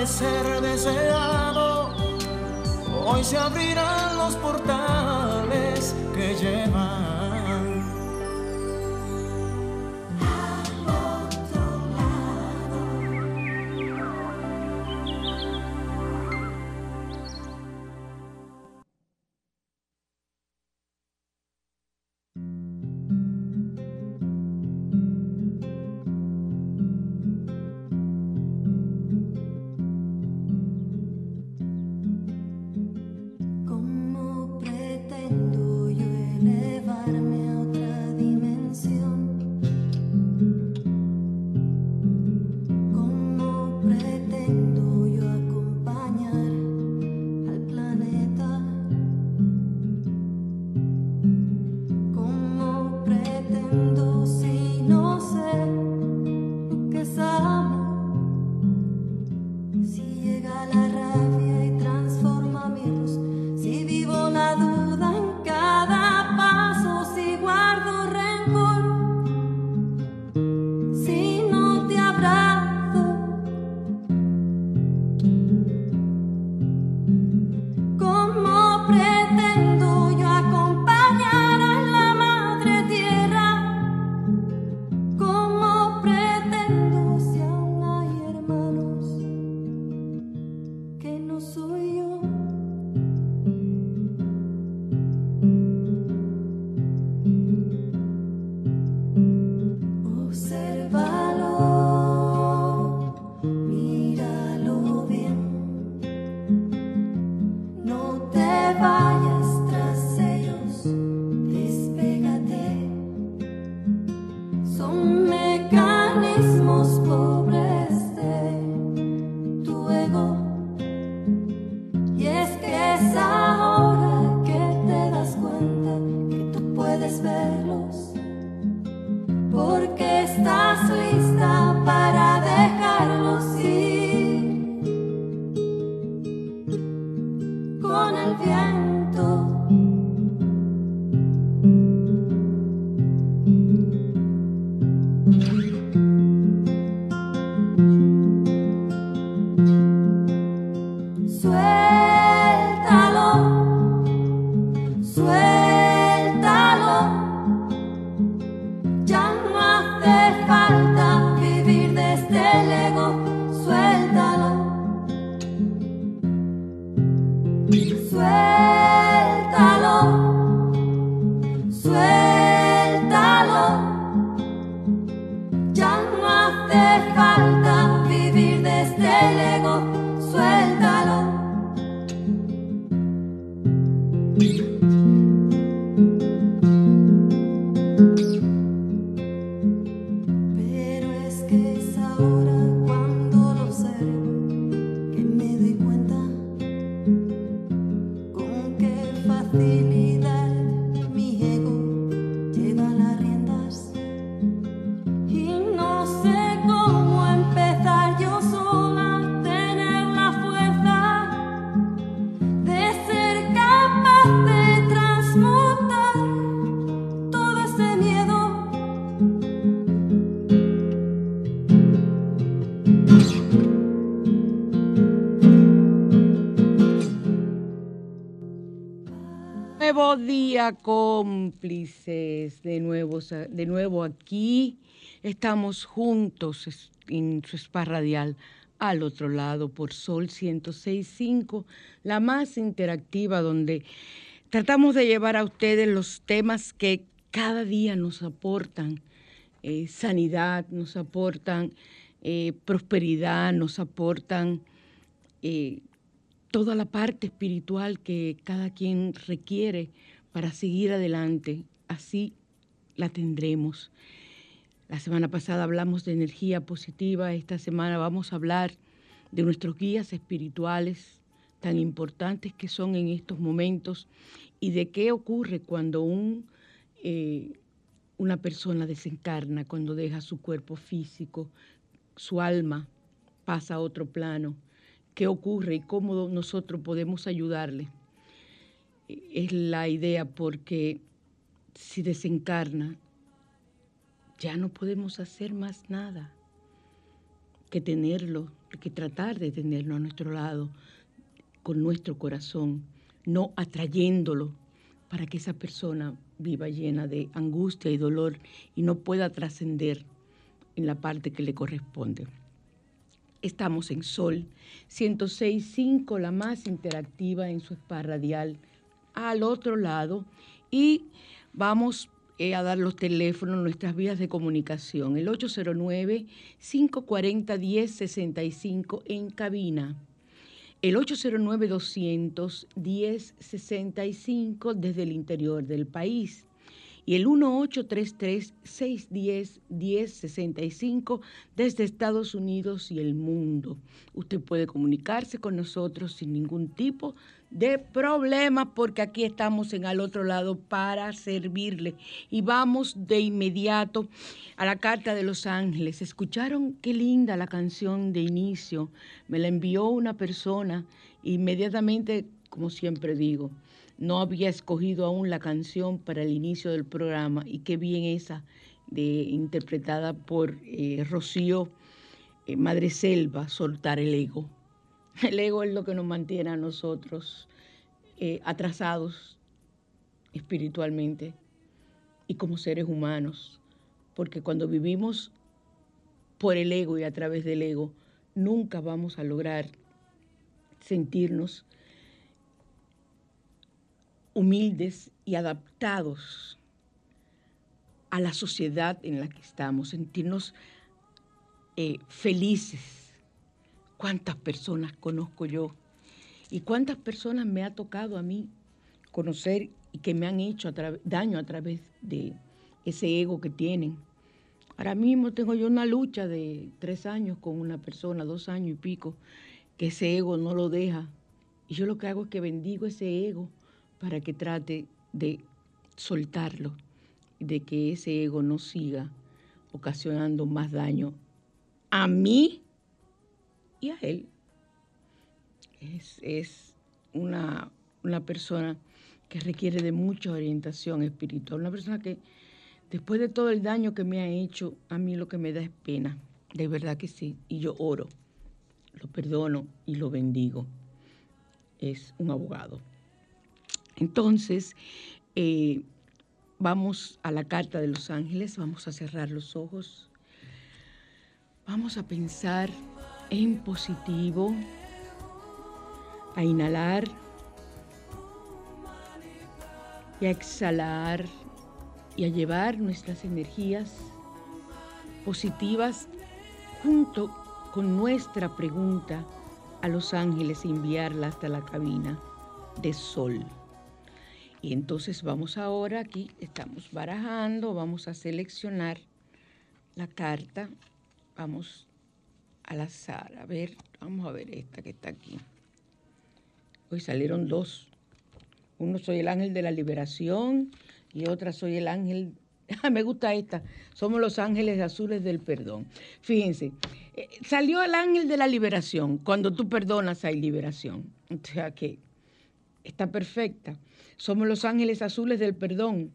Amanecer cómplices. De nuevo, de nuevo aquí. Estamos juntos en su spa radial al otro lado por Sol 106.5, la más interactiva donde tratamos de llevar a ustedes los temas que cada día nos aportan eh, sanidad, nos aportan eh, prosperidad, nos aportan eh, toda la parte espiritual que cada quien requiere para seguir adelante. Así la tendremos. La semana pasada hablamos de energía positiva, esta semana vamos a hablar de nuestros guías espirituales tan importantes que son en estos momentos y de qué ocurre cuando un, eh, una persona desencarna, cuando deja su cuerpo físico, su alma pasa a otro plano, qué ocurre y cómo nosotros podemos ayudarle. Es la idea porque si desencarna, ya no podemos hacer más nada que tenerlo, que tratar de tenerlo a nuestro lado, con nuestro corazón, no atrayéndolo para que esa persona viva llena de angustia y dolor y no pueda trascender en la parte que le corresponde. Estamos en Sol 106.5, la más interactiva en su spa radial, al otro lado, y vamos eh, a dar los teléfonos, nuestras vías de comunicación. El 809-540-1065 en cabina. El 809-200-1065 desde el interior del país y el 1833-610-1065 desde Estados Unidos y el mundo. Usted puede comunicarse con nosotros sin ningún tipo de problemas porque aquí estamos en al otro lado para servirle. Y vamos de inmediato a la Carta de los Ángeles. ¿Escucharon qué linda la canción de inicio? Me la envió una persona inmediatamente, como siempre digo, no había escogido aún la canción para el inicio del programa y qué bien esa, de, interpretada por eh, Rocío eh, Madre Selva, Soltar el Ego. El ego es lo que nos mantiene a nosotros eh, atrasados espiritualmente y como seres humanos, porque cuando vivimos por el ego y a través del ego, nunca vamos a lograr sentirnos humildes y adaptados a la sociedad en la que estamos, sentirnos eh, felices. ¿Cuántas personas conozco yo? ¿Y cuántas personas me ha tocado a mí conocer y que me han hecho daño a través de ese ego que tienen? Ahora mismo tengo yo una lucha de tres años con una persona, dos años y pico, que ese ego no lo deja. Y yo lo que hago es que bendigo ese ego para que trate de soltarlo, de que ese ego no siga ocasionando más daño a mí y a él. Es, una, una persona que requiere de mucha orientación espiritual, una persona que después de todo el daño que me ha hecho, a mí lo que me da es pena, de verdad que sí, y yo oro, lo perdono y lo bendigo. Es un abogado. Entonces, eh, vamos a la carta de los ángeles, vamos a cerrar los ojos, vamos a pensar en positivo, a inhalar y a exhalar y a llevar nuestras energías positivas junto con nuestra pregunta a los ángeles enviarla hasta la cabina de sol. Y entonces vamos ahora aquí, estamos barajando, vamos a seleccionar la carta, vamos al azar, a ver, vamos a ver esta que está aquí. Hoy salieron dos. Uno soy el ángel de la liberación y otra soy el ángel, me gusta esta, somos los ángeles azules del perdón. Fíjense, eh, salió el ángel de la liberación, cuando tú perdonas hay liberación. O sea que está perfecta. Somos los ángeles azules del perdón.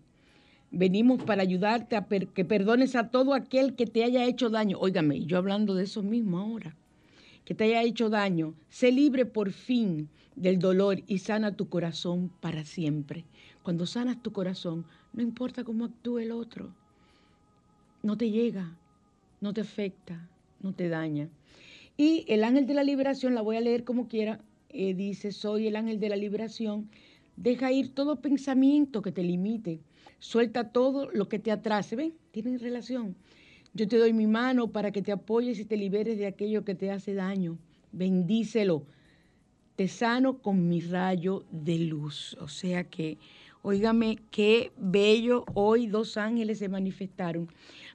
Venimos para ayudarte a que perdones a todo aquel que te haya hecho daño. Óigame, yo hablando de eso mismo ahora. que te haya hecho daño, sé libre por fin del dolor y sana tu corazón para siempre. Cuando sanas tu corazón, no importa cómo actúe el otro, no te llega, no te afecta, no te daña. Y el ángel de la liberación, la voy a leer como quiera, eh, dice, soy el ángel de la liberación, deja ir todo pensamiento que te limite, suelta todo lo que te atrase, ven, tienen relación. Yo te doy mi mano para que te apoyes y te liberes de aquello que te hace daño. Bendícelo. Te sano con mi rayo de luz. O sea que, óigame, qué bello, hoy dos ángeles se manifestaron.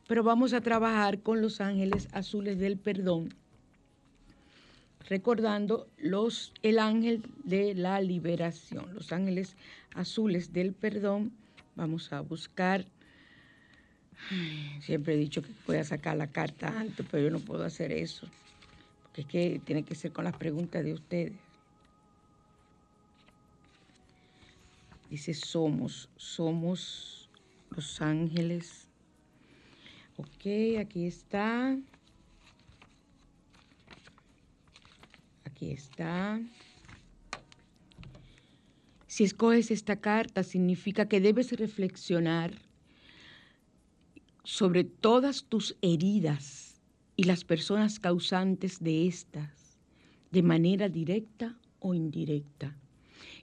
Pero vamos a trabajar con los ángeles azules del perdón recordando los, el ángel de la liberación, los ángeles azules del perdón. Vamos a buscar. siempre he dicho que voy a sacar la carta antes, pero yo no puedo hacer eso, porque es que tiene que ser con las preguntas de ustedes. Dice, somos, somos los ángeles. Ok, aquí está. Aquí está. Si escoges esta carta, significa que debes reflexionar sobre todas tus heridas y las personas causantes de estas, de manera directa o indirecta.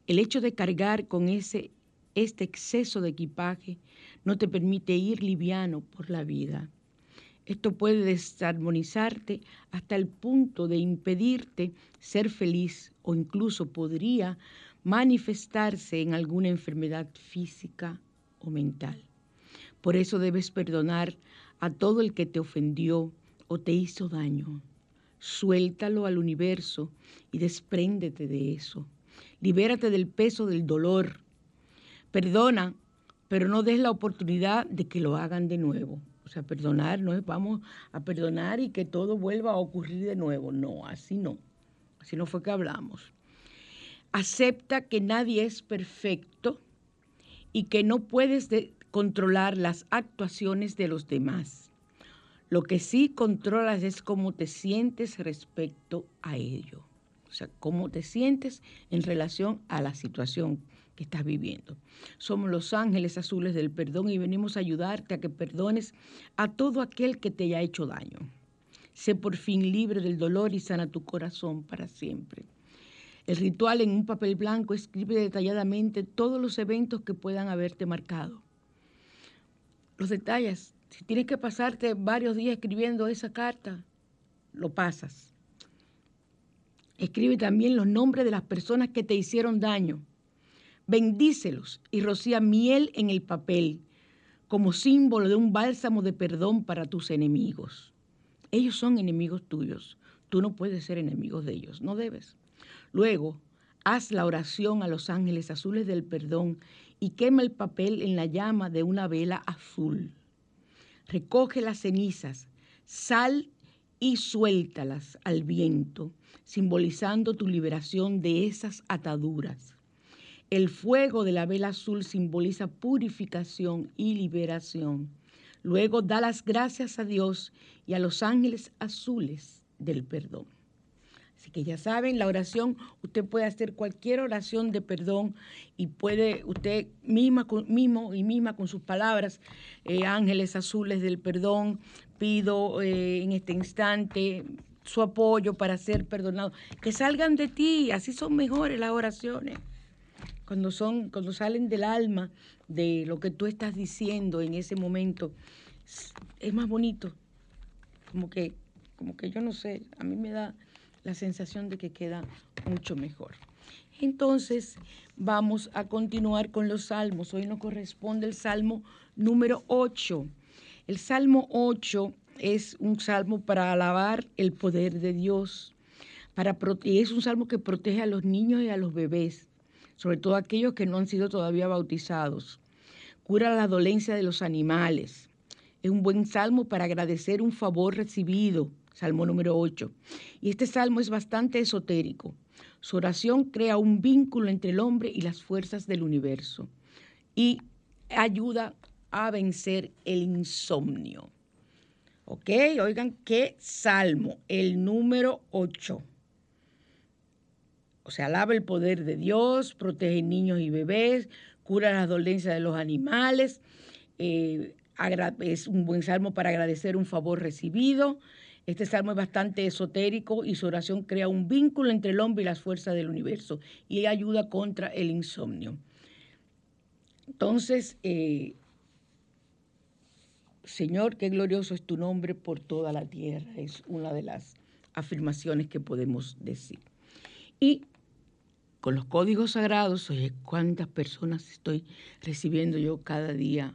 El hecho de cargar con ese, este exceso de equipaje no te permite ir liviano por la vida. Esto puede desarmonizarte hasta el punto de impedirte ser feliz o incluso podría manifestarse en alguna enfermedad física o mental. Por eso debes perdonar a todo el que te ofendió o te hizo daño. Suéltalo al universo y despréndete de eso. Libérate del peso del dolor. Perdona, pero no des la oportunidad de que lo hagan de nuevo. O sea, perdonar no vamos a perdonar y que todo vuelva a ocurrir de nuevo. No, así no. Así no fue que hablamos. Acepta que nadie es perfecto y que no puedes controlar las actuaciones de los demás. Lo que sí controlas es cómo te sientes respecto a ello. O sea, cómo te sientes en relación a la situación que estás viviendo. Somos los ángeles azules del perdón y venimos a ayudarte a que perdones a todo aquel que te haya hecho daño. Sé por fin libre del dolor y sana tu corazón para siempre. El ritual en un papel blanco escribe detalladamente todos los eventos que puedan haberte marcado. Los detalles. Si tienes que pasarte varios días escribiendo esa carta, lo pasas. Escribe también los nombres de las personas que te hicieron daño Bendícelos y rocía miel en el papel como símbolo de un bálsamo de perdón para tus enemigos. Ellos son enemigos tuyos. Tú no puedes ser enemigos de ellos, no debes. Luego, haz la oración a los ángeles azules del perdón y quema el papel en la llama de una vela azul. Recoge las cenizas, sal y suéltalas al viento, simbolizando tu liberación de esas ataduras. El fuego de la vela azul simboliza purificación y liberación. Luego da las gracias a Dios y a los ángeles azules del perdón. Así que ya saben, la oración, usted puede hacer cualquier oración de perdón y puede usted misma, mismo y misma con sus palabras, eh, ángeles azules del perdón, pido eh, en este instante su apoyo para ser perdonado. Que salgan de ti, así son mejores las oraciones cuando son, cuando salen del alma de lo que tú estás diciendo en ese momento, es más bonito. Como que, como que yo no sé, a mí me da la sensación de que queda mucho mejor. Entonces, vamos a continuar con los salmos. Hoy nos corresponde el salmo número 8. El salmo 8 es un salmo para alabar el poder de Dios. Para, y es un salmo que protege a los niños y a los bebés sobre todo aquellos que no han sido todavía bautizados. Cura la dolencia de los animales. Es un buen salmo para agradecer un favor recibido, salmo número 8. Y este salmo es bastante esotérico. Su oración crea un vínculo entre el hombre y las fuerzas del universo y ayuda a vencer el insomnio. ¿Ok? Oigan qué salmo, el número 8. O sea, alaba el poder de Dios, protege niños y bebés, cura las dolencias de los animales. Eh, es un buen salmo para agradecer un favor recibido. Este salmo es bastante esotérico y su oración crea un vínculo entre el hombre y las fuerzas del universo y ayuda contra el insomnio. Entonces, eh, Señor, qué glorioso es tu nombre por toda la tierra. Es una de las afirmaciones que podemos decir. Y con los códigos sagrados, oye, cuántas personas estoy recibiendo yo cada día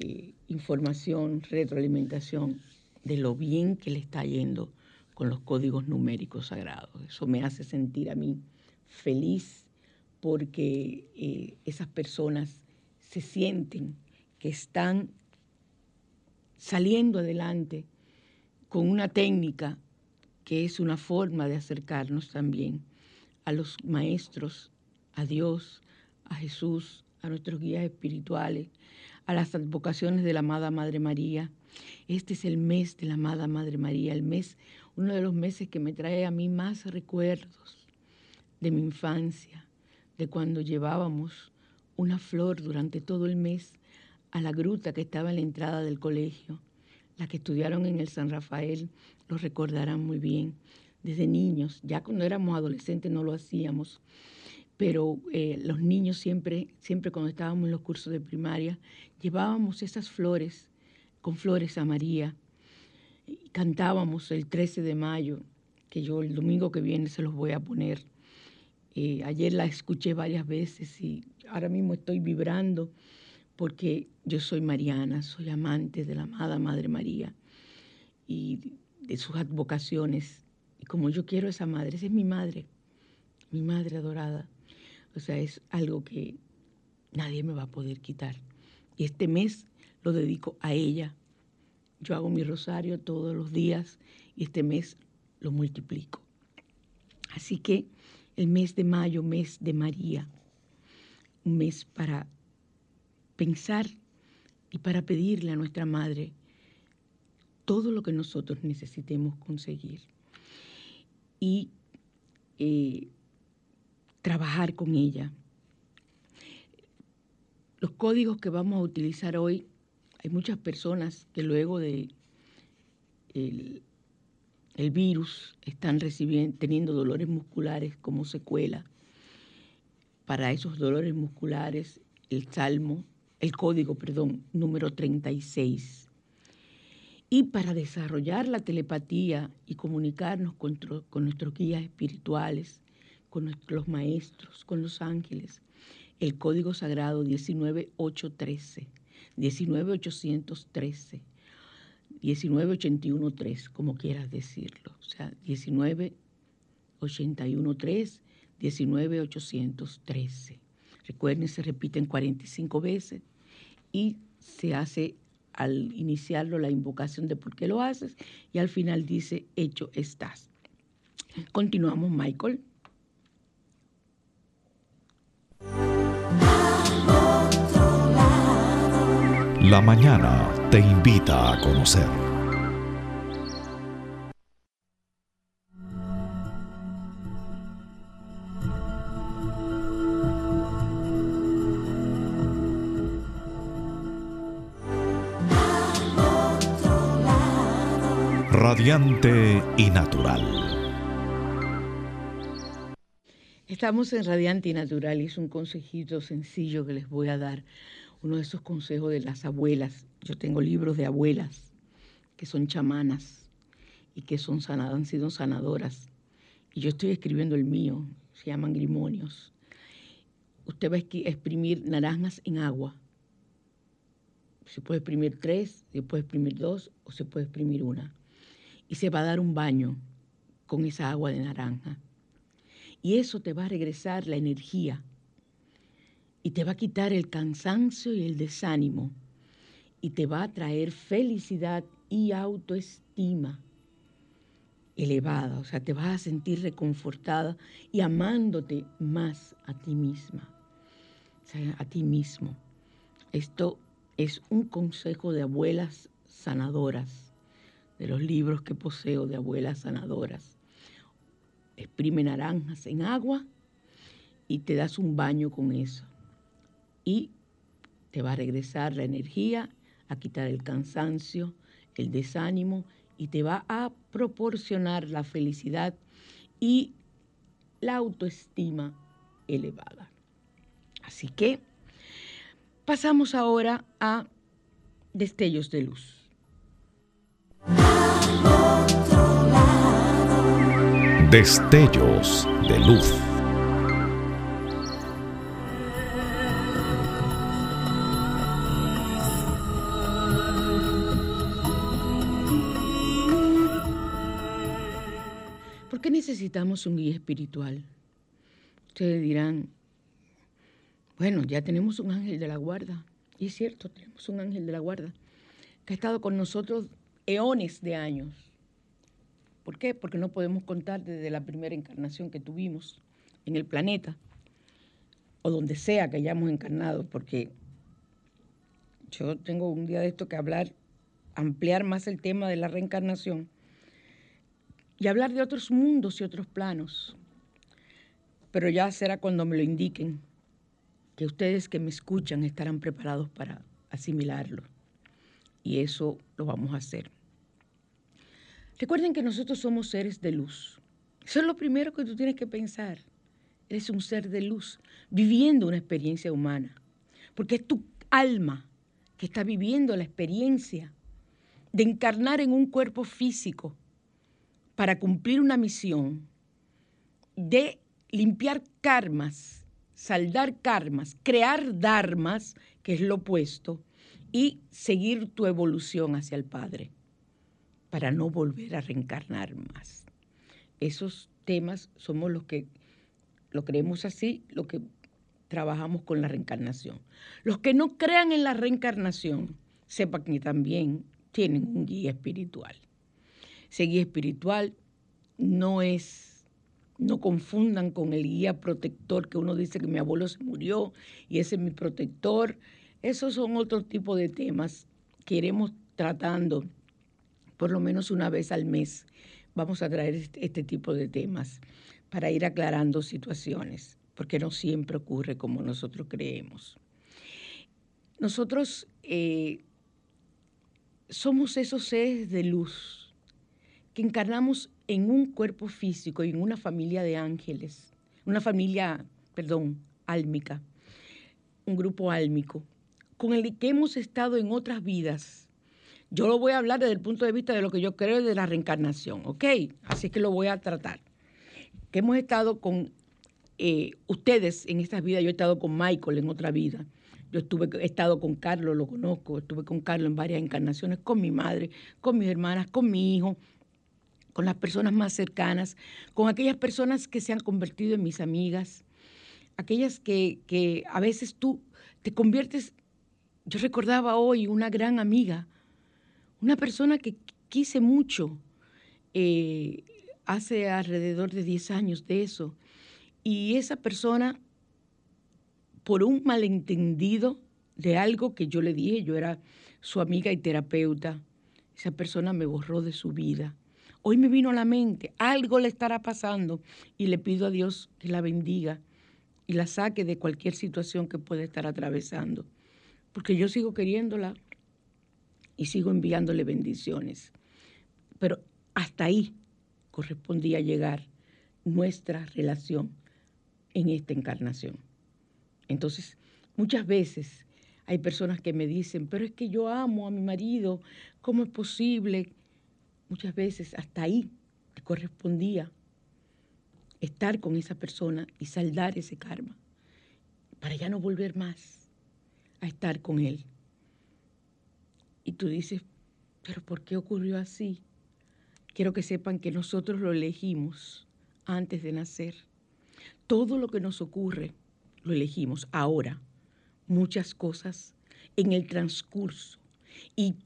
eh, información, retroalimentación de lo bien que le está yendo con los códigos numéricos sagrados. Eso me hace sentir a mí feliz porque eh, esas personas se sienten que están saliendo adelante con una técnica que es una forma de acercarnos también a los maestros, a Dios, a Jesús, a nuestros guías espirituales, a las advocaciones de la amada Madre María. Este es el mes de la amada Madre María, el mes, uno de los meses que me trae a mí más recuerdos de mi infancia, de cuando llevábamos una flor durante todo el mes a la gruta que estaba en la entrada del colegio. Las que estudiaron en el San Rafael lo recordarán muy bien. Desde niños, ya cuando éramos adolescentes no lo hacíamos, pero eh, los niños siempre, siempre cuando estábamos en los cursos de primaria, llevábamos esas flores con flores a María. Cantábamos el 13 de mayo, que yo el domingo que viene se los voy a poner. Eh, ayer la escuché varias veces y ahora mismo estoy vibrando porque yo soy mariana, soy amante de la amada Madre María y de sus advocaciones. Como yo quiero a esa madre, esa es mi madre, mi madre adorada. O sea, es algo que nadie me va a poder quitar. Y este mes lo dedico a ella. Yo hago mi rosario todos los días y este mes lo multiplico. Así que el mes de mayo, mes de María, un mes para pensar y para pedirle a nuestra Madre todo lo que nosotros necesitemos conseguir y eh, trabajar con ella. Los códigos que vamos a utilizar hoy, hay muchas personas que luego de el, virus están recibiendo, teniendo dolores musculares como secuela. Para esos dolores musculares, el salmo el código, perdón, número 36. Y para desarrollar la telepatía y comunicarnos con, nuestros guías espirituales, con nuestros maestros, con los ángeles, el código sagrado 19813, 19813, 19813, como quieras decirlo. O sea, 19813, 19813. Recuerden, se repiten 45 veces y se hace al iniciarlo la invocación de por qué lo haces y al final dice, hecho estás. Continuamos, Michael. La mañana te invita a conocer. Radiante y natural. Estamos en Radiante y Natural y es un consejito sencillo que les voy a dar. Uno de esos consejos de las abuelas. Yo tengo libros de abuelas que son chamanas y que son sanadas, han sido sanadoras. Y yo estoy escribiendo el mío, se llaman grimonios. Usted va a exprimir naranjas en agua. Se puede exprimir tres, se puede exprimir dos o se puede exprimir una y se va a dar un baño con esa agua de naranja. Y eso te va a regresar la energía y te va a quitar el cansancio y el desánimo y te va a traer felicidad y autoestima elevada, o sea, te vas a sentir reconfortada y amándote más a ti misma, o sea, a ti mismo. Esto es un consejo de abuelas sanadoras, de los libros que poseo de abuelas sanadoras. Exprime naranjas en agua y te das un baño con eso. Y te va a regresar la energía, a quitar el cansancio, el desánimo y te va a proporcionar la felicidad y la autoestima elevada. Así que pasamos ahora a destellos de luz. Destellos de luz. Necesitamos un guía espiritual? Ustedes dirán, bueno, ya tenemos un ángel de la guarda. Y es cierto, tenemos un ángel de la guarda que ha estado con nosotros eones de años. ¿Por qué? Porque no podemos contar desde la primera encarnación que tuvimos en el planeta o donde sea que hayamos encarnado, porque yo tengo un día de esto que hablar, ampliar más el tema de la reencarnación y hablar de otros mundos y otros planos. Pero ya será cuando me lo indiquen, que ustedes que me escuchan estarán preparados para asimilarlo. Y eso lo vamos a hacer. Recuerden que nosotros somos seres de luz. Eso es lo primero que tú tienes que pensar. Eres un ser de luz, viviendo una experiencia humana. Porque es tu alma que está viviendo la experiencia de encarnar en un cuerpo físico para cumplir una misión de limpiar karmas, saldar karmas, crear dharmas, que es lo opuesto, y seguir tu evolución hacia el Padre para no volver a reencarnar más. Esos temas somos los que lo creemos así, lo que trabajamos con la reencarnación. Los que no crean en la reencarnación, sepan que también tienen un guía espiritual. Ese espiritual no es, no confundan con el guía protector que uno dice que mi abuelo se murió y ese es mi protector. Esos son otro tipo de temas que iremos tratando por lo menos una vez al mes vamos a traer este, este, tipo de temas para ir aclarando situaciones, porque no siempre ocurre como nosotros creemos. Nosotros eh, somos esos seres de luz que encarnamos en un cuerpo físico y en una familia de ángeles, una familia, perdón, álmica, un grupo álmico, con el que hemos estado en otras vidas yo lo voy a hablar desde el punto de vista de lo que yo creo de la reencarnación, ¿ok? Así que lo voy a tratar. Que hemos estado con eh, ustedes en estas vidas, yo he estado con Michael en otra vida. Yo estuve, he estado con Carlos, lo conozco, estuve con Carlos en varias encarnaciones, con mi madre, con mis hermanas, con mi hijo, con las personas más cercanas, con aquellas personas que se han convertido en mis amigas, aquellas que, que a veces tú te conviertes, yo recordaba hoy una gran amiga, una persona que quise mucho eh, hace alrededor de 10 años de eso. Y esa persona, por un malentendido de algo que yo le dije, yo era su amiga y terapeuta, esa persona me borró de su vida. Hoy me vino a la mente, algo le estará pasando y le pido a Dios que la bendiga y la saque de cualquier situación que pueda estar atravesando, porque yo sigo queriéndola y sigo enviándole bendiciones. Pero hasta ahí correspondía llegar nuestra relación en esta encarnación. Entonces, muchas veces hay personas que me dicen, pero es que yo amo a mi marido, ¿cómo es posible? Muchas veces hasta ahí correspondía estar con esa persona y saldar ese karma, para ya no volver más a estar con él. Y tú dices, pero ¿por qué ocurrió así? Quiero que sepan que nosotros lo elegimos antes de nacer. Todo lo que nos ocurre lo elegimos ahora. Muchas cosas en el transcurso y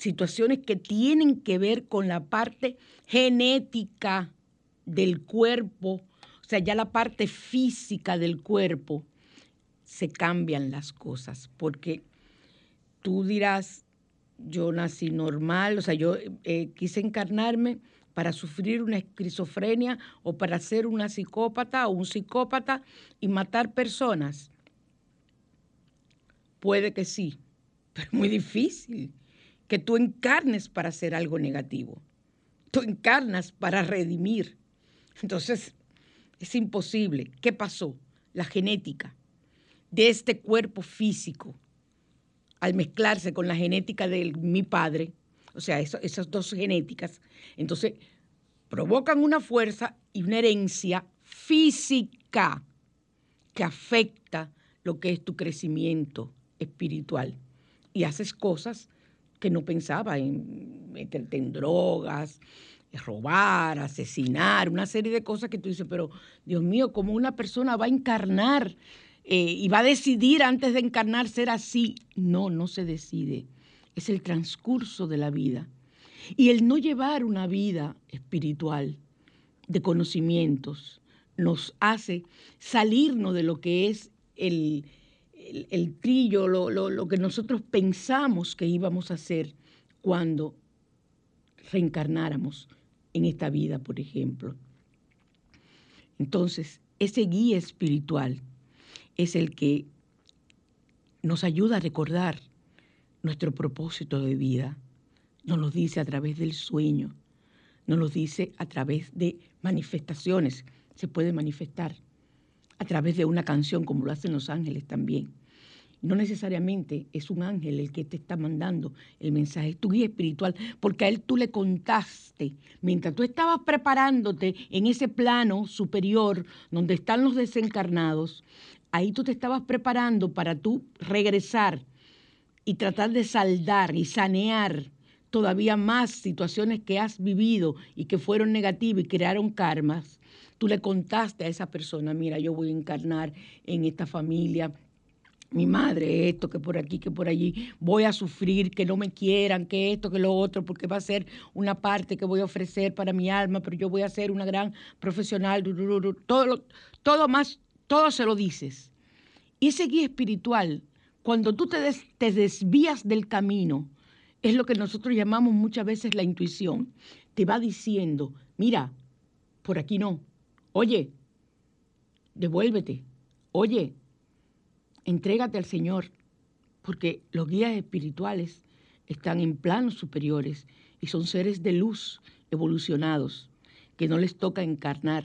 situaciones que tienen que ver con la parte genética del cuerpo, o sea, ya la parte física del cuerpo, se cambian las cosas, porque tú dirás, yo nací normal, o sea, yo eh, quise encarnarme para sufrir una esquizofrenia o para ser una psicópata o un psicópata y matar personas. Puede que sí, pero es muy difícil que tú encarnes para hacer algo negativo. Tú encarnas para redimir. Entonces, es imposible. ¿Qué pasó? La genética de este cuerpo físico, al mezclarse con la genética de mi padre, o sea, esas dos genéticas, entonces provocan una fuerza y una herencia física que afecta lo que es tu crecimiento espiritual. Y haces cosas que no pensaba en meterte en drogas, robar, asesinar, una serie de cosas que tú dices, pero Dios mío, ¿cómo una persona va a encarnar eh, y va a decidir antes de encarnar ser así? No, no se decide. Es el transcurso de la vida. Y el no llevar una vida espiritual de conocimientos nos hace salirnos de lo que es el, el, trillo, lo, lo que nosotros pensamos que íbamos a hacer cuando reencarnáramos en esta vida, por ejemplo. Entonces, ese guía espiritual es el que nos ayuda a recordar nuestro propósito de vida. Nos lo dice a través del sueño, nos lo dice a través de manifestaciones. Se puede manifestar a través de una canción, como lo hacen los ángeles también. No necesariamente es un ángel el que te está mandando el mensaje, es tu guía espiritual, porque a él tú le contaste, mientras tú estabas preparándote en ese plano superior donde están los desencarnados, ahí tú te estabas preparando para tú regresar y tratar de saldar y sanear todavía más situaciones que has vivido y que fueron negativas y crearon karmas, tú le contaste a esa persona, mira, yo voy a encarnar en esta familia mi madre, esto, que por aquí, que por allí, voy a sufrir, que no me quieran, que esto, que lo otro, porque va a ser una parte que voy a ofrecer para mi alma, pero yo voy a ser una gran profesional, todo, todo más, todo se lo dices. Y ese guía espiritual, cuando tú te, te desvías del camino, es lo que nosotros llamamos muchas veces la intuición, te va diciendo, mira, por aquí no, oye, devuélvete, oye, entrégate al Señor, porque los guías espirituales están en planos superiores y son seres de luz evolucionados, que no les toca encarnar,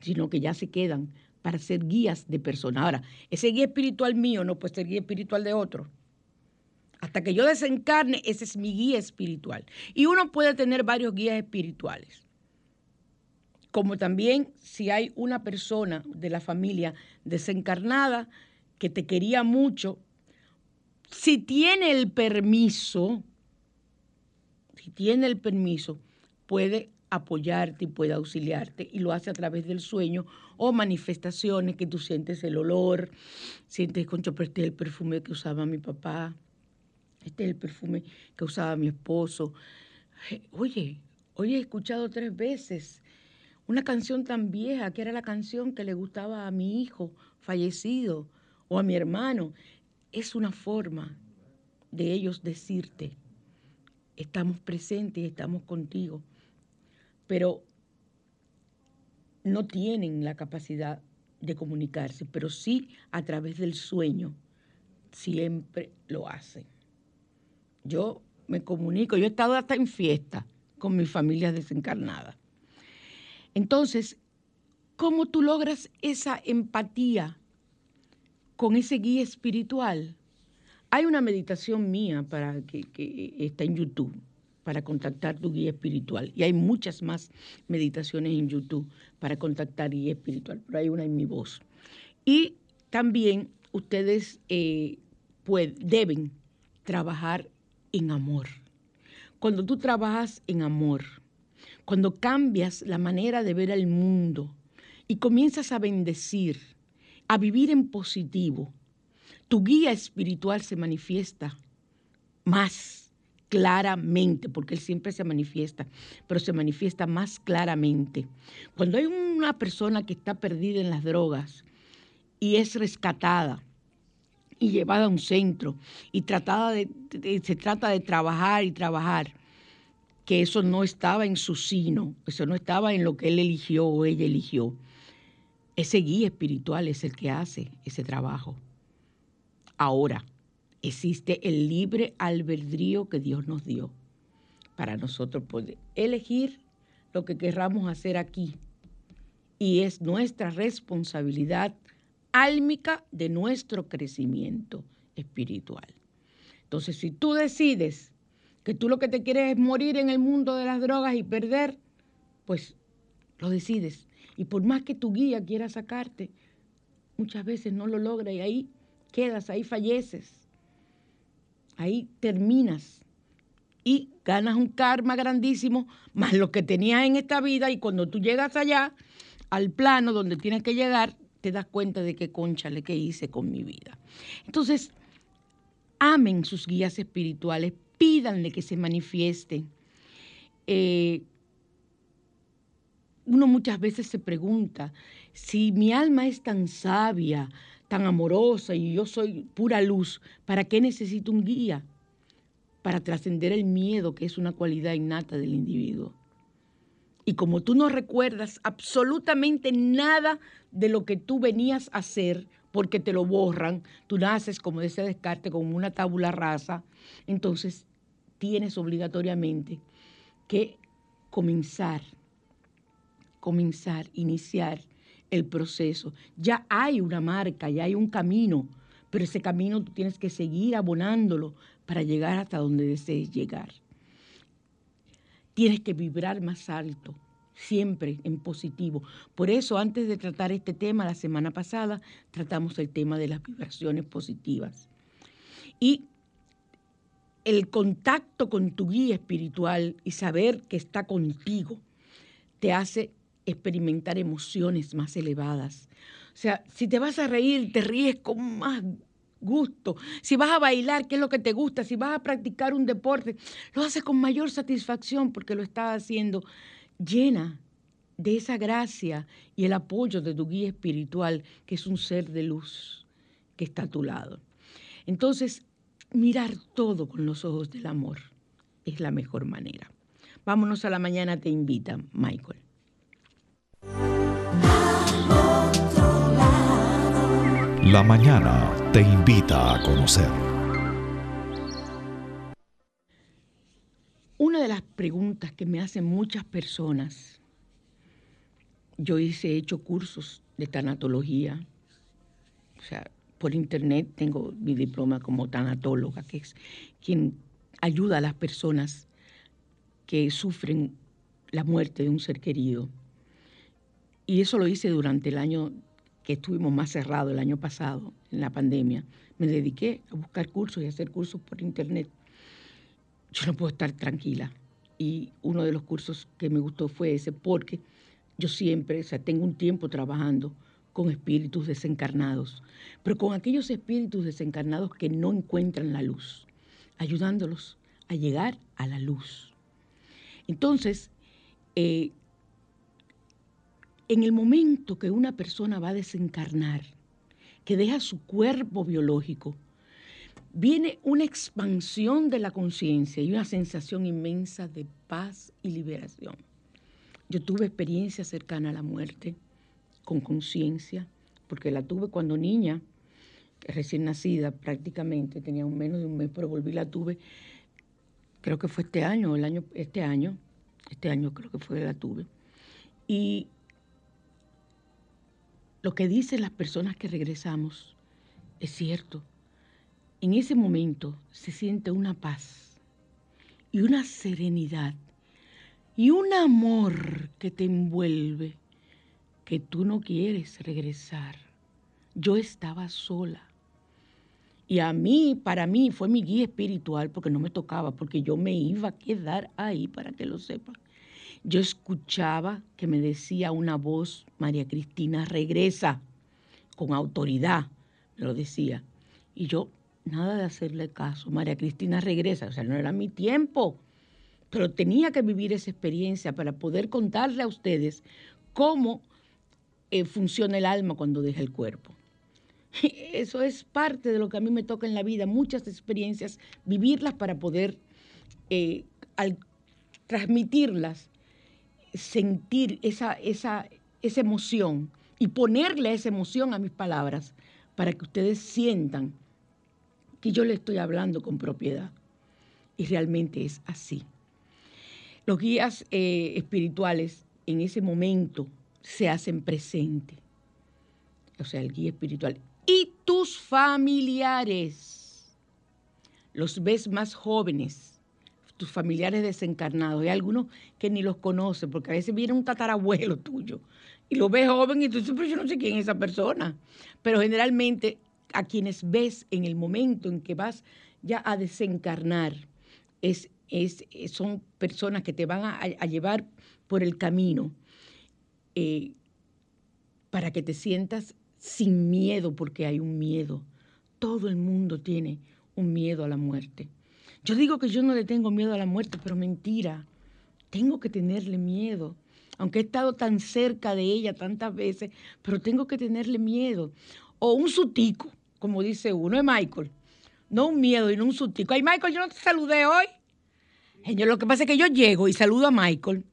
sino que ya se quedan para ser guías de personas. Ahora, ese guía espiritual mío no puede ser guía espiritual de otro. Hasta que yo desencarne, ese es mi guía espiritual. Y uno puede tener varios guías espirituales. Como también si hay una persona de la familia desencarnada, que te quería mucho, si tiene el permiso, si tiene el permiso, puede apoyarte y puede auxiliarte y lo hace a través del sueño o manifestaciones que tú sientes el olor, sientes, concho, pero este es el perfume que usaba mi papá, este es el perfume que usaba mi esposo. Oye, hoy he escuchado tres veces una canción tan vieja que era la canción que le gustaba a mi hijo fallecido o a mi hermano. Es una forma de ellos decirte, estamos presentes estamos contigo, pero no tienen la capacidad de comunicarse, pero sí a través del sueño siempre lo hacen. Yo me comunico, yo he estado hasta en fiesta con mi familia desencarnada. Entonces, ¿cómo tú logras esa empatía con ese guía espiritual. Hay una meditación mía para que, está en YouTube para contactar tu guía espiritual. Y hay muchas más meditaciones en YouTube para contactar guía espiritual, pero hay una en mi voz. Y también ustedes eh, deben trabajar en amor. Cuando tú trabajas en amor, cuando cambias la manera de ver al mundo y comienzas a bendecir, a vivir en positivo, tu guía espiritual se manifiesta más claramente, porque él siempre se manifiesta, pero se manifiesta más claramente. Cuando hay una persona que está perdida en las drogas y es rescatada, y llevada a un centro y tratada de, se trata de trabajar y trabajar, que eso no estaba en su sino, eso no estaba en lo que él eligió o ella eligió. Ese guía espiritual es el que hace ese trabajo. Ahora, existe el libre albedrío que Dios nos dio para nosotros poder elegir lo que querramos hacer aquí. Y es nuestra responsabilidad álmica de nuestro crecimiento espiritual. Entonces, si tú decides que tú lo que te quieres es morir en el mundo de las drogas y perder, pues lo decides. Y por más que tu guía quiera sacarte, muchas veces no lo logra y ahí quedas, ahí falleces, ahí terminas y ganas un karma grandísimo, más lo que tenías en esta vida y cuando tú llegas allá, al plano donde tienes que llegar, te das cuenta de qué conchale que hice con mi vida. Entonces, amen sus guías espirituales, pídanle que se manifiesten. Eh, uno muchas veces se pregunta, si mi alma es tan sabia, tan amorosa y yo soy pura luz, ¿para qué necesito un guía? Para trascender el miedo, que es una cualidad innata del individuo. Y como tú no recuerdas absolutamente nada de lo que tú venías a hacer, porque te lo borran, tú naces, como decía Descartes, como una tabula rasa, entonces tienes obligatoriamente que comenzar comenzar, iniciar el proceso. Ya hay una marca, ya hay un camino, pero ese camino tú tienes que seguir abonándolo para llegar hasta donde desees llegar. Tienes que vibrar más alto, siempre en positivo. Por eso, antes de tratar este tema, la semana pasada, tratamos el tema de las vibraciones positivas. Y el contacto con tu guía espiritual y saber que está contigo te hace experimentar emociones más elevadas. O sea, si te vas a reír, te ríes con más gusto. Si vas a bailar, ¿qué es lo que te gusta? Si vas a practicar un deporte, lo haces con mayor satisfacción porque lo estás haciendo llena de esa gracia y el apoyo de tu guía espiritual, que es un ser de luz que está a tu lado. Entonces, mirar todo con los ojos del amor es la mejor manera. Vámonos a la mañana, te invita, Michael. La mañana te invita a conocer. Una de las preguntas que me hacen muchas personas, yo hice, he hecho cursos de tanatología, o sea, por internet tengo mi diploma como tanatóloga, que es quien ayuda a las personas que sufren la muerte de un ser querido. Y eso lo hice durante el año que estuvimos más cerrados el año pasado, en la pandemia, me dediqué a buscar cursos y hacer cursos por internet. Yo no puedo estar tranquila. Y uno de los cursos que me gustó fue ese, porque yo siempre, o sea, tengo un tiempo trabajando con espíritus desencarnados, pero con aquellos espíritus desencarnados que no encuentran la luz, ayudándolos a llegar a la luz. Entonces, eh, en el momento que una persona va a desencarnar, que deja su cuerpo biológico, viene una expansión de la conciencia y una sensación inmensa de paz y liberación. Yo tuve experiencia cercana a la muerte con conciencia, porque la tuve cuando niña, recién nacida prácticamente, tenía un menos de un mes, pero volví la tuve, creo que fue este año, el año, este año, este año creo que fue la tuve. Y lo que dicen las personas que regresamos es cierto. En ese momento se siente una paz y una serenidad y un amor que te envuelve que tú no quieres regresar. Yo estaba sola. Y a mí, para mí, fue mi guía espiritual porque no me tocaba, porque yo me iba a quedar ahí para que lo sepan. Yo escuchaba que me decía una voz, María Cristina, regresa, con autoridad, me lo decía. Y yo, nada de hacerle caso, María Cristina regresa, o sea, no era mi tiempo, pero tenía que vivir esa experiencia para poder contarle a ustedes cómo eh, funciona el alma cuando deja el cuerpo. Eso es parte de lo que a mí me toca en la vida, muchas experiencias, vivirlas para poder, eh, al transmitirlas, sentir esa, esa, esa emoción y ponerle esa emoción a mis palabras para que ustedes sientan que yo le estoy hablando con propiedad. Y realmente es así. Los guías eh, espirituales en ese momento se hacen presentes. O sea, el guía espiritual. Y tus familiares. Los ves más jóvenes, tus familiares desencarnados. Hay algunos que ni los conoces, porque a veces viene un tatarabuelo tuyo y lo ves joven y tú dices, pero yo no sé quién es esa persona. Pero generalmente a quienes ves en el momento en que vas ya a desencarnar, es, es, son personas que te van a, llevar por el camino eh, para que te sientas sin miedo, porque hay un miedo. Todo el mundo tiene un miedo a la muerte. Yo digo que yo no le tengo miedo a la muerte, pero mentira. Tengo que tenerle miedo aunque he estado tan cerca de ella tantas veces, pero tengo que tenerle miedo. O un sutico, como dice uno, es Michael. No un miedo y no un sutico. Ay, Michael, yo no te saludé hoy. Señor, lo que pasa es que yo llego y saludo a Michael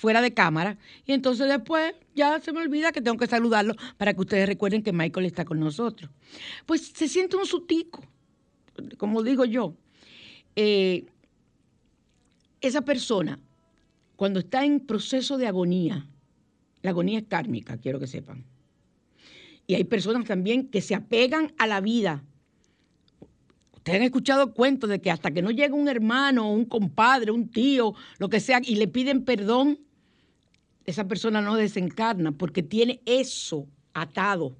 fuera de cámara y entonces después ya se me olvida que tengo que saludarlo para que ustedes recuerden que Michael está con nosotros. Pues se siente un sutico, como digo yo. Eh, esa persona cuando está en proceso de agonía, la agonía es kármica, quiero que sepan. Y hay personas también que se apegan a la vida. Ustedes han escuchado cuentos de que hasta que no llega un hermano, un compadre, un tío, lo que sea, y le piden perdón, esa persona no desencarna porque tiene eso atado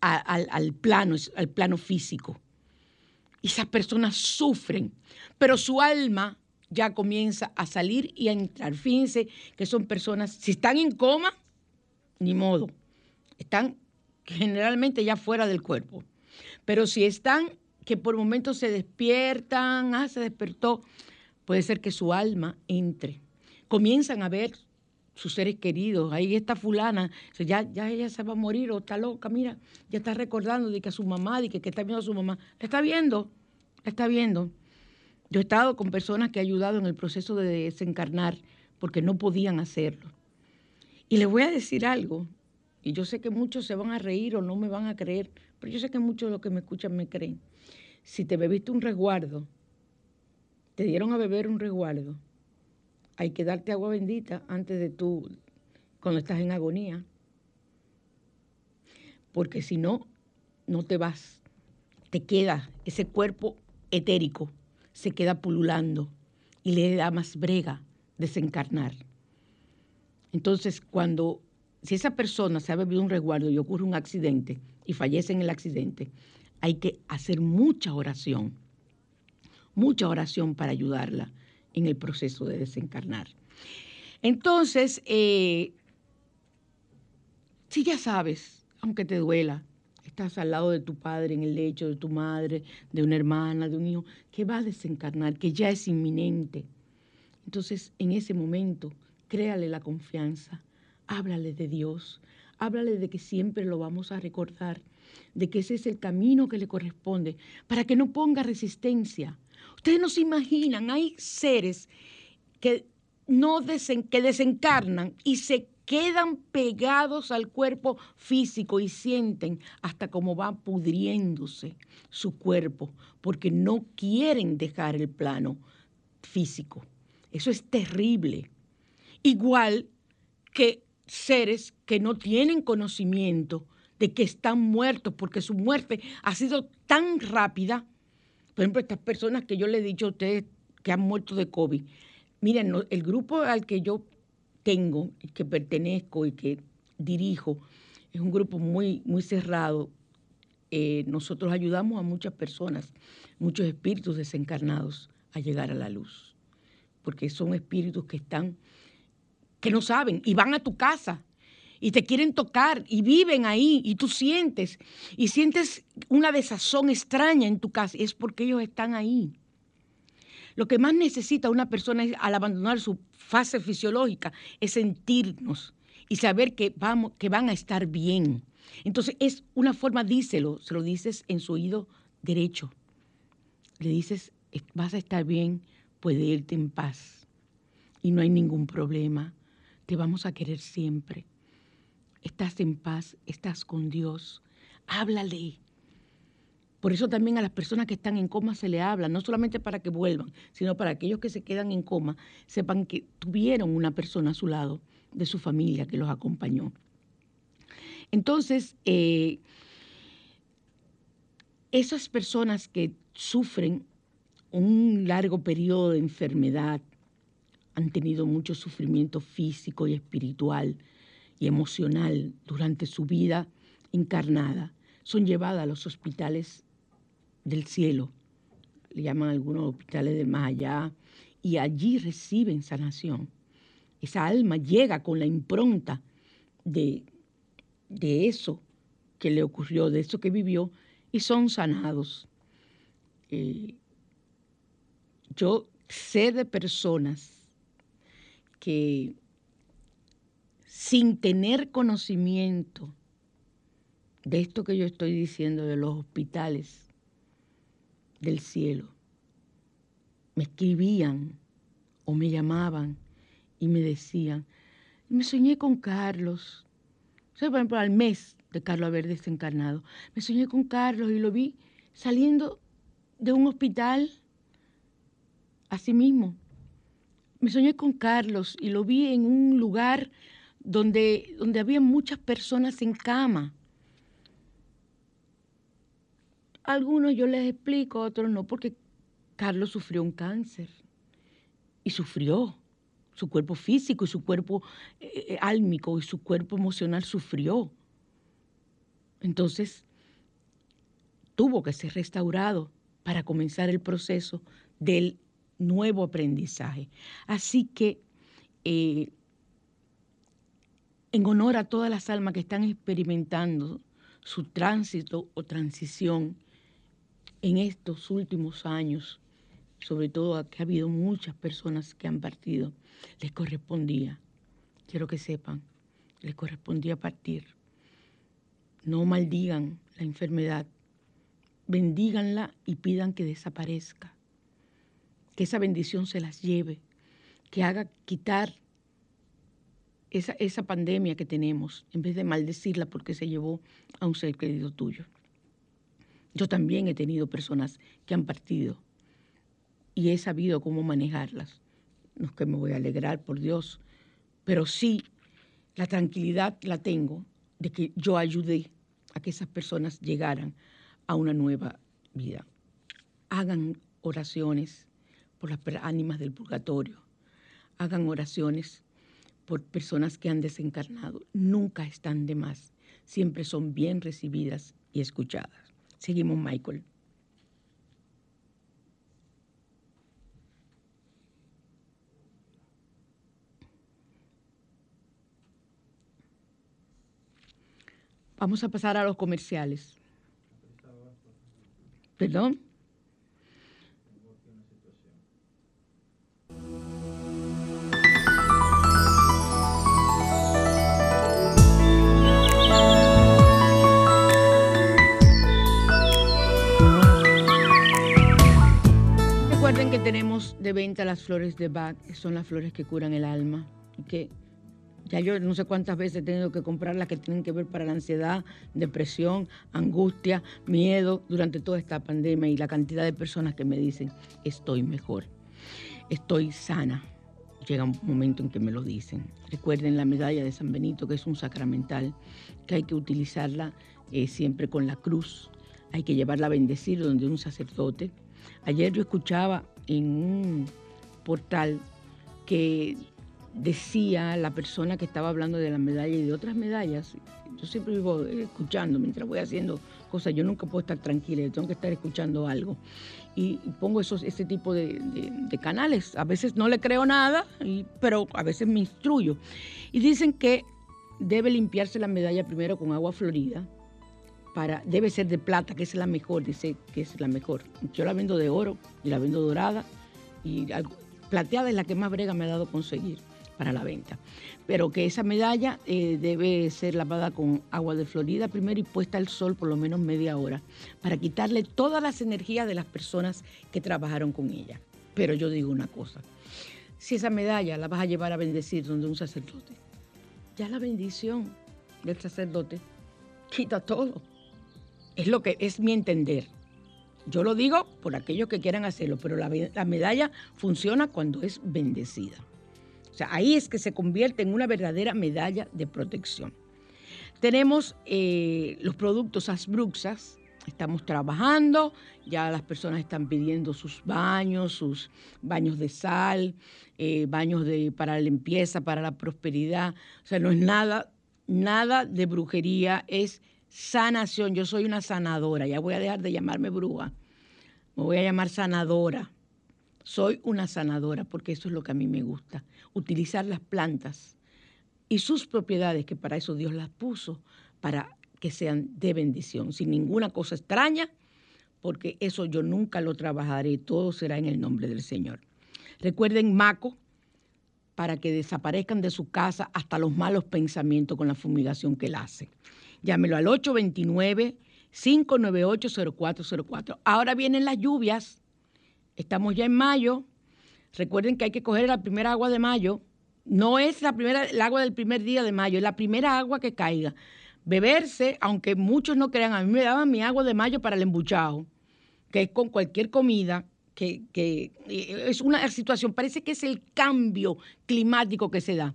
al, plano, al plano físico. Y esas personas sufren, pero su alma ya comienza a salir y a entrar. Fíjense que son personas, si están en coma, ni modo, están generalmente ya fuera del cuerpo. Pero si están que por momentos se despiertan, ah, se despertó, puede ser que su alma entre. Comienzan a ver sus seres queridos. Ahí está fulana, ya, ya ella se va a morir o está loca, mira, ya está recordando de que a su mamá, de que, que está viendo a su mamá. La está viendo, la está viendo. Yo he estado con personas que he ayudado en el proceso de desencarnar porque no podían hacerlo. Y les voy a decir algo, y yo sé que muchos se van a reír o no me van a creer, pero yo sé que muchos de los que me escuchan me creen. Si te bebiste un resguardo, te dieron a beber un resguardo, hay que darte agua bendita antes de tú, cuando estás en agonía. Porque si no, no te vas, te queda ese cuerpo etérico se queda pululando y le da más brega desencarnar. Entonces, cuando, si esa persona se ha bebido un resguardo y ocurre un accidente y fallece en el accidente, hay que hacer mucha oración, mucha oración para ayudarla en el proceso de desencarnar. Entonces, eh, si ya sabes, aunque te duela, estás al lado de tu padre, en el lecho de tu madre, de una hermana, de un hijo, que va a desencarnar, que ya es inminente. Entonces, en ese momento, créale la confianza, háblale de Dios, háblale de que siempre lo vamos a recordar, de que ese es el camino que le corresponde, para que no ponga resistencia. Ustedes no se imaginan, hay seres que, no que desencarnan y se quedan pegados al cuerpo físico y sienten hasta cómo va pudriéndose su cuerpo, porque no quieren dejar el plano físico. Eso es terrible. Igual que seres que no tienen conocimiento de que están muertos, porque su muerte ha sido tan rápida. Por ejemplo, estas personas que yo le he dicho a ustedes que han muerto de COVID. Miren, el grupo al que yo tengo, que pertenezco y que dirijo, es un grupo muy, muy cerrado. Eh, nosotros ayudamos a muchas personas, muchos espíritus desencarnados a llegar a la luz, porque son espíritus que están, que no saben y van a tu casa y te quieren tocar y viven ahí y tú sientes y sientes una desazón extraña en tu casa, es porque ellos están ahí. Lo que más necesita una persona al abandonar su fase fisiológica es sentirnos y saber que, vamos, que van a estar bien, Entonces es una forma, díselo, se lo dices en su oído derecho. Le dices, vas a estar bien, puede irte en paz. Y no hay ningún problema. Te vamos a querer siempre. Estás en paz, estás con Dios. Háblale. Por eso también a las personas que están en coma se le habla, no solamente para que vuelvan, sino para aquellos que se quedan en coma, sepan que tuvieron una persona a su lado de su familia que los acompañó. Entonces, eh, esas personas que sufren un largo periodo de enfermedad, han tenido mucho sufrimiento físico y espiritual y emocional durante su vida encarnada, son llevadas a los hospitales del cielo, le llaman algunos hospitales del más allá, y allí reciben sanación. Esa alma llega con la impronta de, de eso que le ocurrió, de eso que vivió, y son sanados. Eh, yo sé de personas que sin tener conocimiento de esto que yo estoy diciendo de los hospitales del cielo, me escribían o me llamaban y me decían, me soñé con Carlos, por ejemplo, al mes de Carlos haber desencarnado, me soñé con Carlos y lo vi saliendo de un hospital así mismo. Me soñé con Carlos y lo vi en un lugar donde, donde había muchas personas en cama. Algunos yo les explico, otros no, porque Carlos sufrió un cáncer y sufrió. Su cuerpo físico y su cuerpo eh, eh, álmico y su cuerpo emocional sufrió. Entonces, tuvo que ser restaurado para comenzar el proceso del nuevo aprendizaje. Así que, eh, en honor a todas las almas que están experimentando su tránsito o transición en estos últimos años, sobre todo que ha habido muchas personas que han partido, les correspondía, quiero que sepan, les correspondía partir. No maldigan la enfermedad, bendíganla y pidan que desaparezca que esa bendición se las lleve, que haga quitar esa, esa pandemia que tenemos, en vez de maldecirla porque se llevó a un ser querido tuyo. Yo también he tenido personas que han partido y he sabido cómo manejarlas. No es que me voy a alegrar, por Dios, pero sí la tranquilidad la tengo de que yo ayudé a que esas personas llegaran a una nueva vida. Hagan oraciones por las ánimas del purgatorio. Hagan oraciones por personas que han desencarnado. Nunca están de más. Siempre son bien recibidas y escuchadas. Seguimos, Michael. Vamos a pasar a los comerciales. ¿Perdón? Venta las flores de Bach, son las flores que curan el alma. que ya yo no sé cuántas veces he tenido que comprar las que tienen que ver para la ansiedad, depresión, angustia, miedo durante toda esta pandemia y la cantidad de personas que me dicen, estoy mejor, estoy sana. Llega un momento en que me lo dicen. Recuerden la medalla de San Benito, que es un sacramental, que hay que utilizarla eh, siempre con la cruz, hay que llevarla a bendecir donde un sacerdote Ayer yo escuchaba en un portal que decía la persona que estaba hablando de la medalla y de otras medallas, yo siempre vivo escuchando mientras voy haciendo cosas, yo nunca puedo estar tranquila, tengo que estar escuchando algo. Y pongo esos, ese tipo de, canales. A veces no le creo nada, pero a veces me instruyo. Y dicen que debe limpiarse la medalla primero con agua florida, debe ser de plata, que es la mejor, dice que es la mejor. Yo la vendo de oro y la vendo dorada y plateada es la que más brega me ha dado conseguir, para la venta. Pero que esa medalla eh, debe ser lavada con agua de Florida primero y puesta al sol por lo menos media hora para quitarle todas las energías de las personas que trabajaron con ella. Pero yo digo una cosa, si esa medalla la vas a llevar a bendecir donde un sacerdote, ya la bendición del sacerdote quita todo. Es lo que es mi entender. Yo lo digo por aquellos que quieran hacerlo, pero la, medalla funciona cuando es bendecida. O sea, ahí es que se convierte en una verdadera medalla de protección. Tenemos eh, los productos Asbruxas, estamos trabajando, ya las personas están pidiendo sus baños, sus baños de sal, eh, baños de, para la limpieza, para la prosperidad. O sea, no es nada, nada de brujería, es sanación. Yo soy una sanadora, ya voy a dejar de llamarme bruja, me voy a llamar sanadora. Soy una sanadora porque eso es lo que a mí me gusta, utilizar las plantas y sus propiedades, que para eso Dios las puso, para que sean de bendición, sin ninguna cosa extraña, porque eso yo nunca lo trabajaré, todo será en el nombre del Señor. Recuerden Maco, para que desaparezcan de su casa hasta los malos pensamientos con la fumigación que él hace. Llámelo al 829-598-0404. Ahora vienen las lluvias. Estamos ya en mayo. Recuerden que hay que coger la primera agua de mayo. No es la primera, el agua del primer día de mayo, es la primera agua que caiga. Beberse, aunque muchos no crean, a mí me daban mi agua de mayo para el embuchado, que es con cualquier comida, que, que es una situación, parece que es el cambio climático que se da.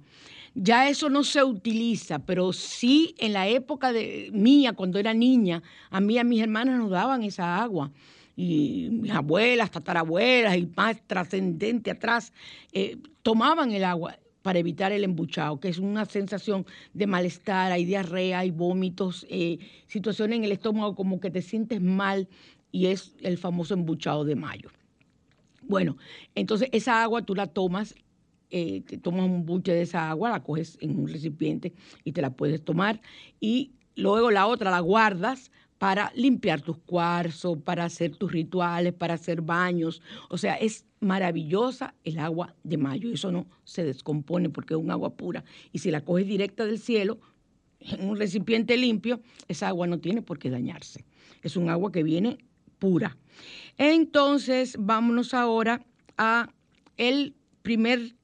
Ya eso no se utiliza, pero sí en la época de mía, cuando era niña, a mí y a mis hermanas nos daban esa agua. Y mis abuelas, tatarabuelas y más trascendente atrás, eh, tomaban el agua para evitar el embuchado, que es una sensación de malestar, hay diarrea, hay vómitos, eh, situaciones en el estómago como que te sientes mal y es el famoso embuchado de mayo. Bueno, entonces esa agua tú la tomas, eh, te tomas un buche de esa agua, la coges en un recipiente y te la puedes tomar. Y luego la otra la guardas para limpiar tus cuarzos, para hacer tus rituales, para hacer baños. O sea, es maravillosa el agua de mayo. Eso no se descompone porque es un agua pura. Y si la coges directa del cielo, en un recipiente limpio, esa agua no tiene por qué dañarse. Es un agua que viene pura. Entonces, vámonos ahora a el primer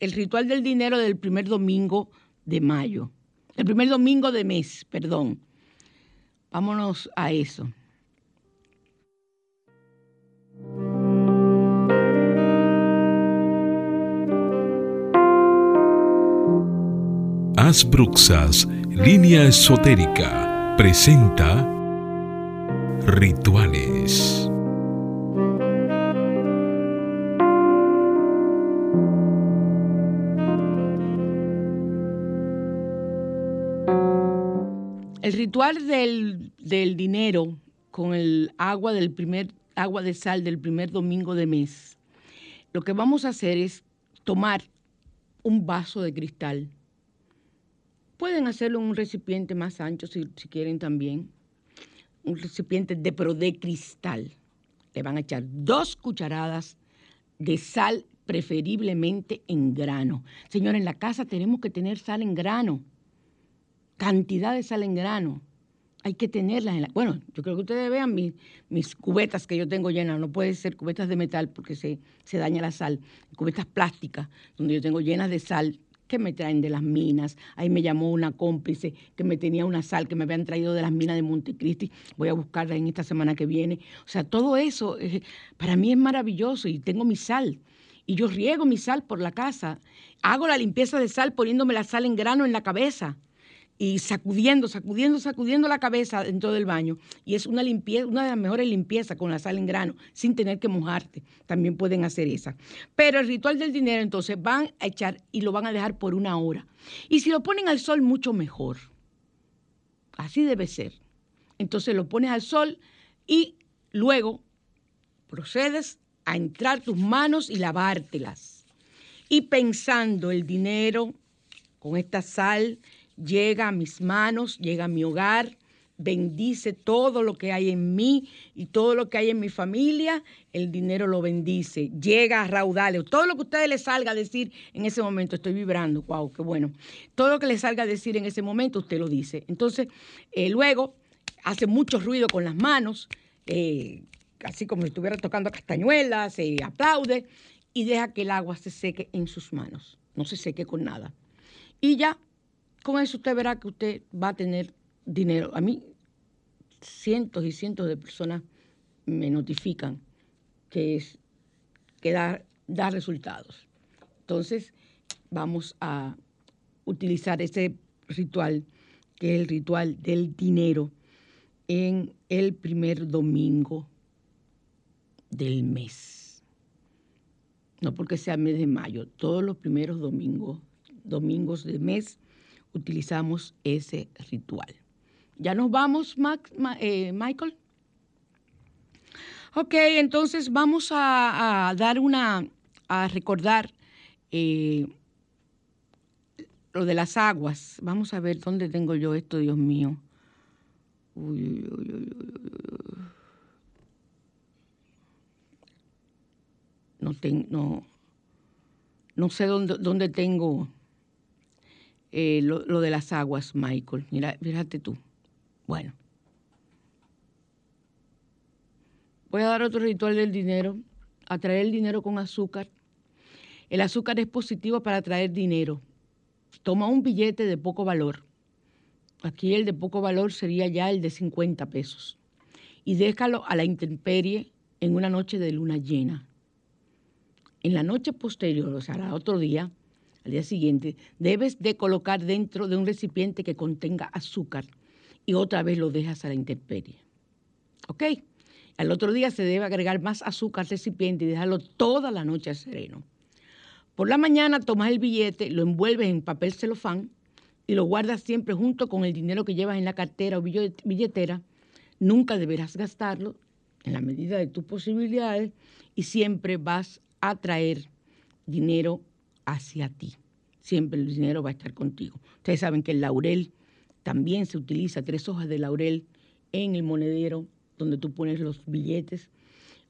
el ritual del dinero del primer domingo de mayo, el primer domingo de mes, perdón. Vámonos a eso. Asbruxas, línea esotérica, presenta Rituales. Ritual del, dinero con el agua del primer agua de sal del primer domingo de mes. Lo que vamos a hacer es tomar un vaso de cristal. Pueden hacerlo en un recipiente más ancho si, si quieren también. Un recipiente de pero de cristal. Le van a echar dos cucharadas de sal, preferiblemente en grano. Señor, en la casa tenemos que tener sal en grano cantidad de sal en grano. Hay que tenerlas en la... Bueno, yo creo que ustedes vean mis, cubetas que yo tengo llenas. No puede ser cubetas de metal porque se, se daña la sal. Cubetas plásticas donde yo tengo llenas de sal que me traen de las minas. Ahí me llamó una cómplice que me tenía una sal que me habían traído de las minas de Montecristi. Voy a buscarla en esta semana que viene. O sea, todo eso eh, para mí es maravilloso y tengo mi sal. Y yo riego mi sal por la casa. Hago la limpieza de sal poniéndome la sal en grano en la cabeza y sacudiendo, sacudiendo, sacudiendo la cabeza dentro del baño. Y es una limpieza, una de las mejores limpiezas con la sal en grano, sin tener que mojarte. También pueden hacer esa. Pero el ritual del dinero, entonces, van a echar y lo van a dejar por una hora. Y si lo ponen al sol, mucho mejor. Así debe ser. Entonces lo pones al sol y luego procedes a entrar tus manos y lavártelas. Y pensando el dinero con esta sal, llega a mis manos, llega a mi hogar, bendice todo lo que hay en mí y todo lo que hay en mi familia, el dinero lo bendice, llega a raudales. Todo lo que a ustedes les salga a decir en ese momento, estoy vibrando, wow, qué bueno. Todo lo que les salga a decir en ese momento, usted lo dice. Entonces, eh, luego hace mucho ruido con las manos, eh, así como si estuviera tocando castañuelas, se aplaude y deja que el agua se seque en sus manos, no se seque con nada. Y ya, con eso usted verá que usted va a tener dinero. A mí cientos y cientos de personas me notifican que, es, que da, resultados. Entonces, vamos a utilizar ese ritual, que es el ritual del dinero, en el primer domingo del mes. No porque sea mes de mayo, todos los primeros domingos, domingos del mes, utilizamos ese ritual. ¿Ya nos vamos, eh, Michael? Ok, entonces vamos a, dar una, a recordar eh, lo de las aguas. Vamos a ver dónde tengo yo esto, Dios mío. Uy, uy, uy, no, tengo, no, sé dónde, dónde tengo eh, lo, lo, de las aguas, Michael. Mira, fíjate tú. Bueno. Voy a dar otro ritual del dinero, atraer el dinero con azúcar. El azúcar es positivo para atraer dinero. Toma un billete de poco valor. Aquí el de poco valor sería ya el de 50 pesos. Y déjalo a la intemperie en una noche de luna llena. En la noche posterior, o sea, al otro día, al día siguiente, debes de colocar dentro de un recipiente que contenga azúcar y otra vez lo dejas a la intemperie. ¿Ok? Al otro día se debe agregar más azúcar al recipiente y dejarlo toda la noche sereno. Por la mañana tomas el billete, lo envuelves en papel celofán y lo guardas siempre junto con el dinero que llevas en la cartera o billetera. Nunca deberás gastarlo en la medida de tus posibilidades y siempre vas a traer dinero hacia ti. Siempre el dinero va a estar contigo. Ustedes saben que el laurel también se utiliza tres hojas de laurel en el monedero donde tú pones los billetes.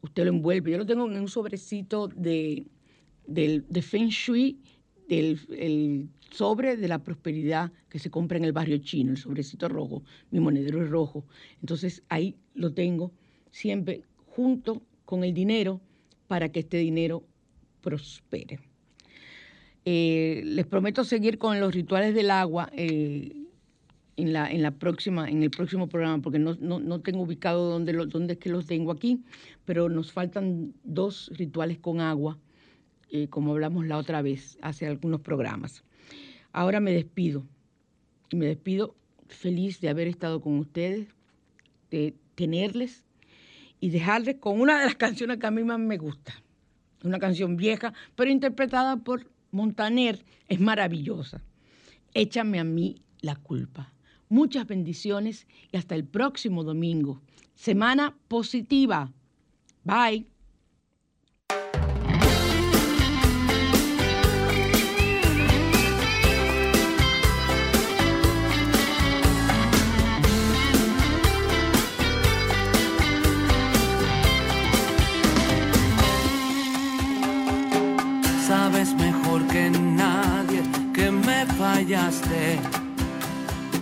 Usted lo envuelve. Yo lo tengo en un sobrecito de, de Feng Shui, del el sobre de la prosperidad que se compra en el barrio chino, el sobrecito rojo. Mi monedero es rojo. Entonces ahí lo tengo siempre junto con el dinero para que este dinero prospere. Eh, les prometo seguir con los rituales del agua. Eh, en la, en la próxima, en el próximo programa, porque no, no, tengo ubicado dónde, lo, dónde es que los tengo aquí, pero nos faltan dos rituales con agua, eh, como hablamos la otra vez, hace algunos programas. Ahora me despido, me despido feliz de haber estado con ustedes, de tenerles y dejarles con una de las canciones que a mí más me gusta. Una canción vieja, pero interpretada por Montaner, es maravillosa. Échame a mí la culpa. Muchas bendiciones y hasta el próximo domingo. Semana positiva. Bye. Sabes